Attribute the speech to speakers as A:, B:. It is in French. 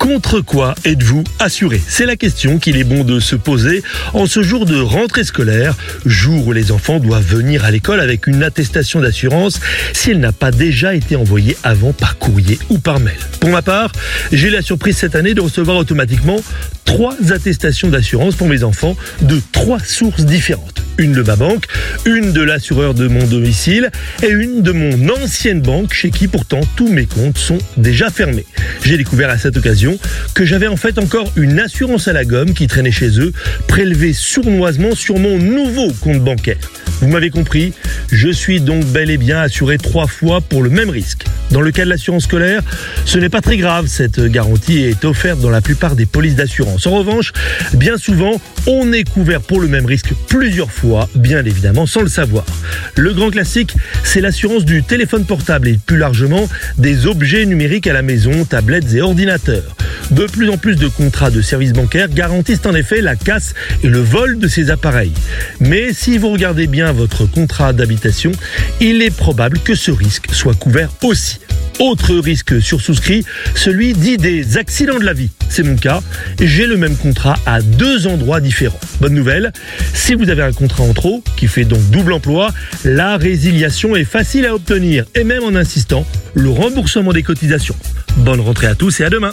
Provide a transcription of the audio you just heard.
A: Contre quoi êtes-vous assuré? C'est la question qu'il est bon de se poser en ce jour de rentrée scolaire, jour où les enfants doivent venir à l'école avec une attestation d'assurance si elle n'a pas déjà été envoyée avant par courrier ou par mail. Pour ma part, j'ai la surprise cette année de recevoir automatiquement trois attestations d'assurance pour mes enfants de trois sources différentes une de ma banque, une de l'assureur de mon domicile et une de mon ancienne banque chez qui pourtant tous mes comptes sont déjà fermés. J'ai découvert à cette occasion que j'avais en fait encore une assurance à la gomme qui traînait chez eux, prélevée sournoisement sur mon nouveau compte bancaire. Vous m'avez compris, je suis donc bel et bien assuré trois fois pour le même risque. Dans le cas de l'assurance scolaire, ce n'est pas très grave, cette garantie est offerte dans la plupart des polices d'assurance. En revanche, bien souvent, on est couvert pour le même risque plusieurs fois, bien évidemment sans le savoir. Le grand classique, c'est l'assurance du téléphone portable et plus largement des objets numériques à la maison, tablettes et ordinateurs. De plus en plus de contrats de services bancaires garantissent en effet la casse et le vol de ces appareils. Mais si vous regardez bien votre contrat d'habitation, il est probable que ce risque soit couvert aussi. Autre risque sursouscrit, celui dit des accidents de la vie. C'est mon cas. J'ai le même contrat à deux endroits différents. Bonne nouvelle, si vous avez un contrat en trop, qui fait donc double emploi, la résiliation est facile à obtenir et même en insistant, le remboursement des cotisations. Bonne rentrée à tous et à demain.